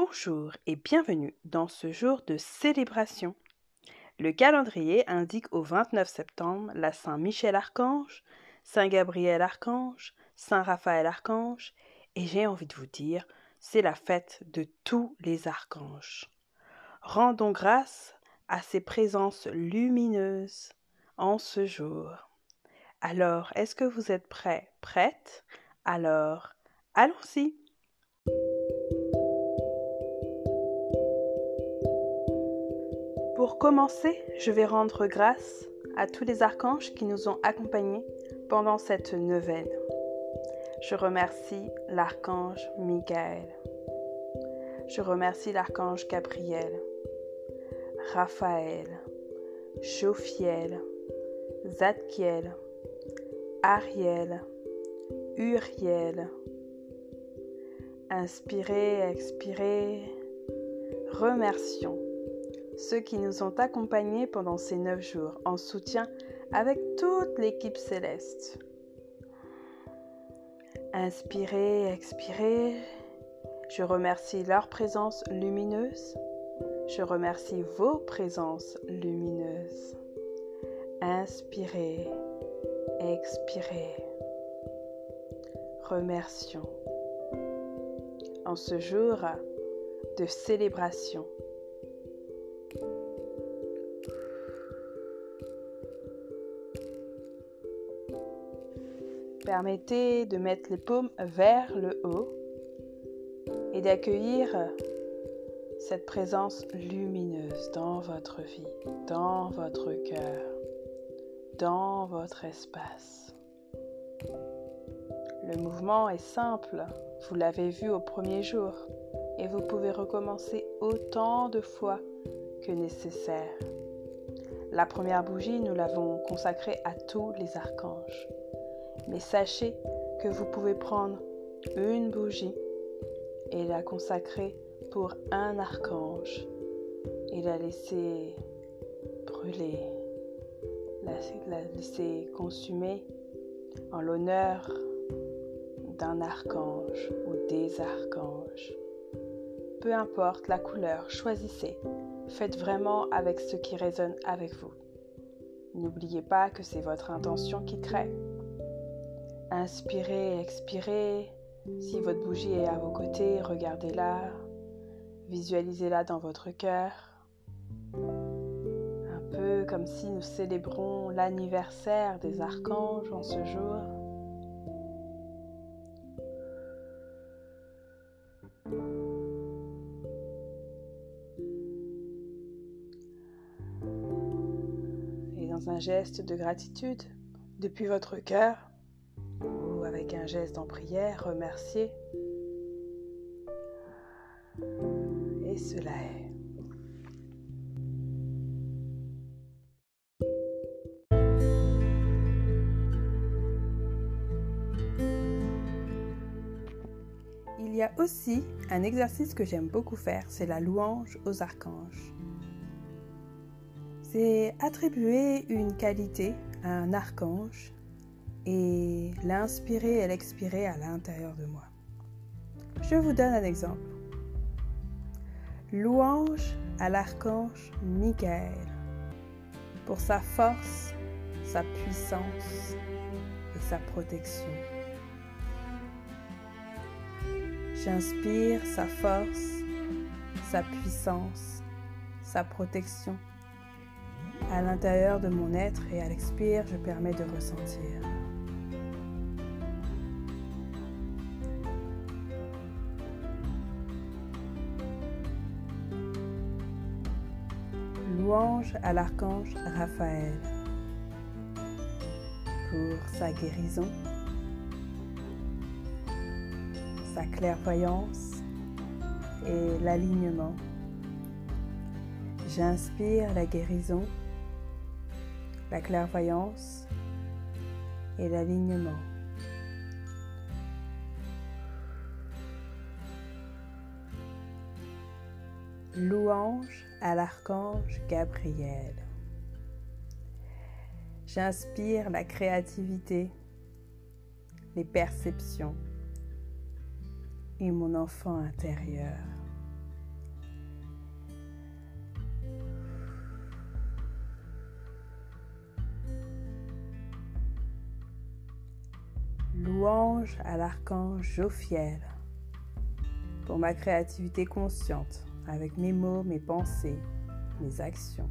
Bonjour et bienvenue dans ce jour de célébration. Le calendrier indique au 29 septembre la Saint Michel Archange, Saint Gabriel Archange, Saint Raphaël Archange, et j'ai envie de vous dire, c'est la fête de tous les archanges. Rendons grâce à ces présences lumineuses en ce jour. Alors, est-ce que vous êtes prêts, prêtes? Alors, allons-y. Pour commencer, je vais rendre grâce à tous les archanges qui nous ont accompagnés pendant cette neuvaine. Je remercie l'archange Michael. Je remercie l'archange Gabriel, Raphaël, Jophiel, Zadkiel, Ariel, Uriel. Inspirez, expirez. Remercions ceux qui nous ont accompagnés pendant ces neuf jours en soutien avec toute l'équipe céleste. Inspirez, expirez. Je remercie leur présence lumineuse. Je remercie vos présences lumineuses. Inspirez, expirez. Remercions. En ce jour de célébration, Permettez de mettre les paumes vers le haut et d'accueillir cette présence lumineuse dans votre vie, dans votre cœur, dans votre espace. Le mouvement est simple, vous l'avez vu au premier jour, et vous pouvez recommencer autant de fois que nécessaire. La première bougie, nous l'avons consacrée à tous les archanges. Mais sachez que vous pouvez prendre une bougie et la consacrer pour un archange et la laisser brûler, la, laisser consumer en l'honneur d'un archange ou des archanges. Peu importe la couleur, choisissez. Faites vraiment avec ce qui résonne avec vous. N'oubliez pas que c'est votre intention qui crée. Inspirez, expirez. Si votre bougie est à vos côtés, regardez-la. Visualisez-la dans votre cœur. Un peu comme si nous célébrons l'anniversaire des archanges en ce jour. Et dans un geste de gratitude, depuis votre cœur, avec un geste en prière, remercier. Et cela est. Il y a aussi un exercice que j'aime beaucoup faire, c'est la louange aux archanges. C'est attribuer une qualité à un archange et l'inspirer et l'expirer à l'intérieur de moi. Je vous donne un exemple. Louange à l'archange Michael pour sa force, sa puissance et sa protection. J'inspire sa force, sa puissance, sa protection à l'intérieur de mon être et à l'expire, je permets de ressentir. Louange à l'archange Raphaël pour sa guérison, sa clairvoyance et l'alignement. J'inspire la guérison, la clairvoyance et l'alignement. Louange à l'archange Gabriel. J'inspire la créativité, les perceptions et mon enfant intérieur. Louange à l'archange Jophiel pour ma créativité consciente avec mes mots, mes pensées, mes actions.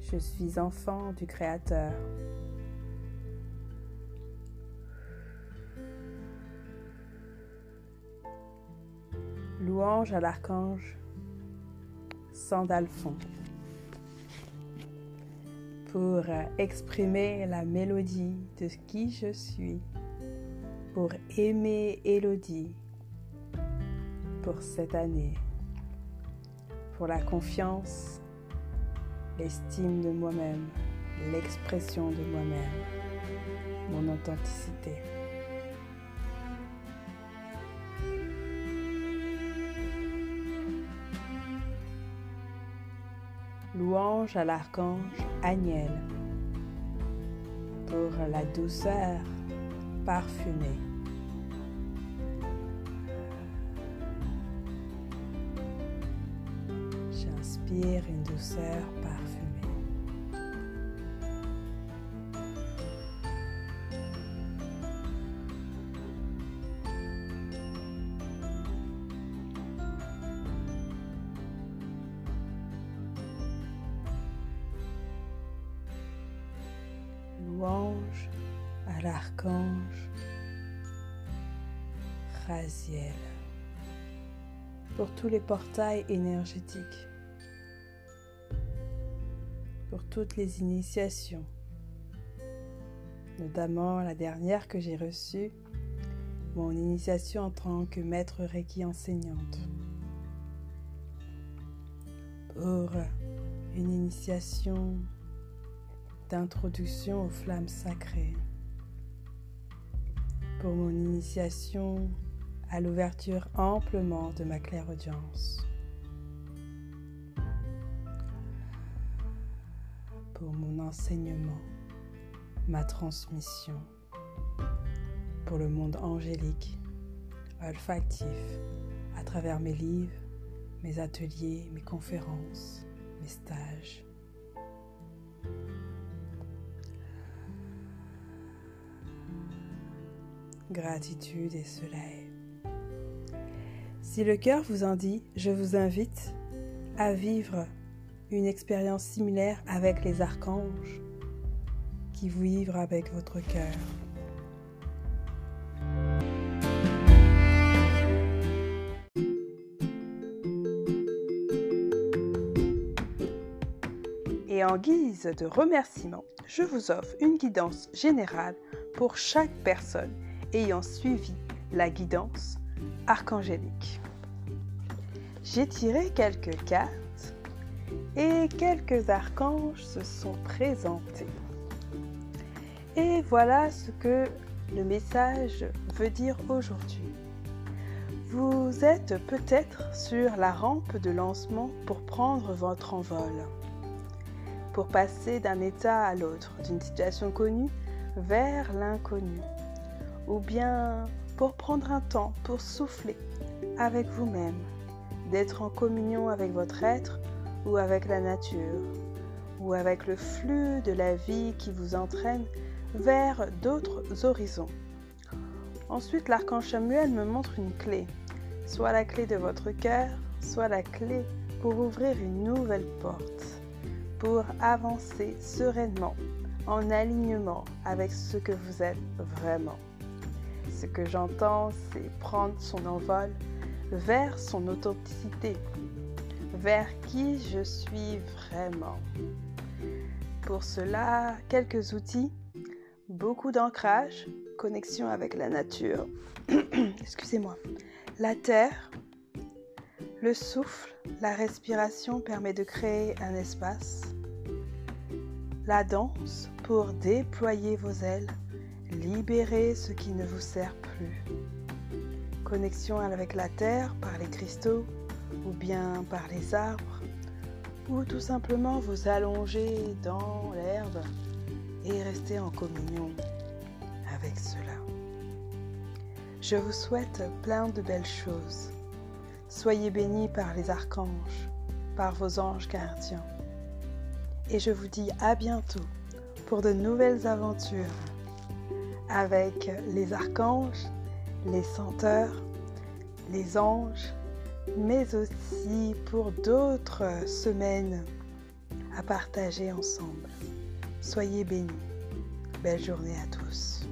Je suis enfant du Créateur. Louange à l'archange Sandalphon pour exprimer la mélodie de qui je suis, pour aimer Élodie pour cette année, pour la confiance, l'estime de moi-même, l'expression de moi-même, mon authenticité. Louange à l'archange Agnel pour la douceur parfumée. J'inspire une douceur parfumée. À l'archange Raziel. Pour tous les portails énergétiques, pour toutes les initiations, notamment la dernière que j'ai reçue, mon initiation en tant que maître Reiki enseignante, pour une initiation d'introduction aux flammes sacrées, pour mon initiation à l'ouverture amplement de ma claire audience, pour mon enseignement, ma transmission, pour le monde angélique, olfactif, à travers mes livres, mes ateliers, mes conférences, mes stages. Gratitude et soleil. Si le cœur vous en dit, je vous invite à vivre une expérience similaire avec les archanges qui vous vivent avec votre cœur. Et en guise de remerciement, je vous offre une guidance générale pour chaque personne ayant suivi la guidance archangélique. J'ai tiré quelques cartes et quelques archanges se sont présentés. Et voilà ce que le message veut dire aujourd'hui. Vous êtes peut-être sur la rampe de lancement pour prendre votre envol, pour passer d'un état à l'autre, d'une situation connue vers l'inconnu ou bien pour prendre un temps pour souffler avec vous-même, d'être en communion avec votre être ou avec la nature, ou avec le flux de la vie qui vous entraîne vers d'autres horizons. Ensuite, l'archange Samuel me montre une clé, soit la clé de votre cœur, soit la clé pour ouvrir une nouvelle porte, pour avancer sereinement, en alignement avec ce que vous êtes vraiment. Ce que j'entends, c'est prendre son envol vers son authenticité, vers qui je suis vraiment. Pour cela, quelques outils, beaucoup d'ancrage, connexion avec la nature, excusez-moi, la terre, le souffle, la respiration permet de créer un espace, la danse pour déployer vos ailes, Libérez ce qui ne vous sert plus. Connexion avec la terre par les cristaux ou bien par les arbres ou tout simplement vous allonger dans l'herbe et rester en communion avec cela. Je vous souhaite plein de belles choses. Soyez bénis par les archanges, par vos anges gardiens. et je vous dis à bientôt pour de nouvelles aventures avec les archanges, les senteurs, les anges, mais aussi pour d'autres semaines à partager ensemble. Soyez bénis. Belle journée à tous.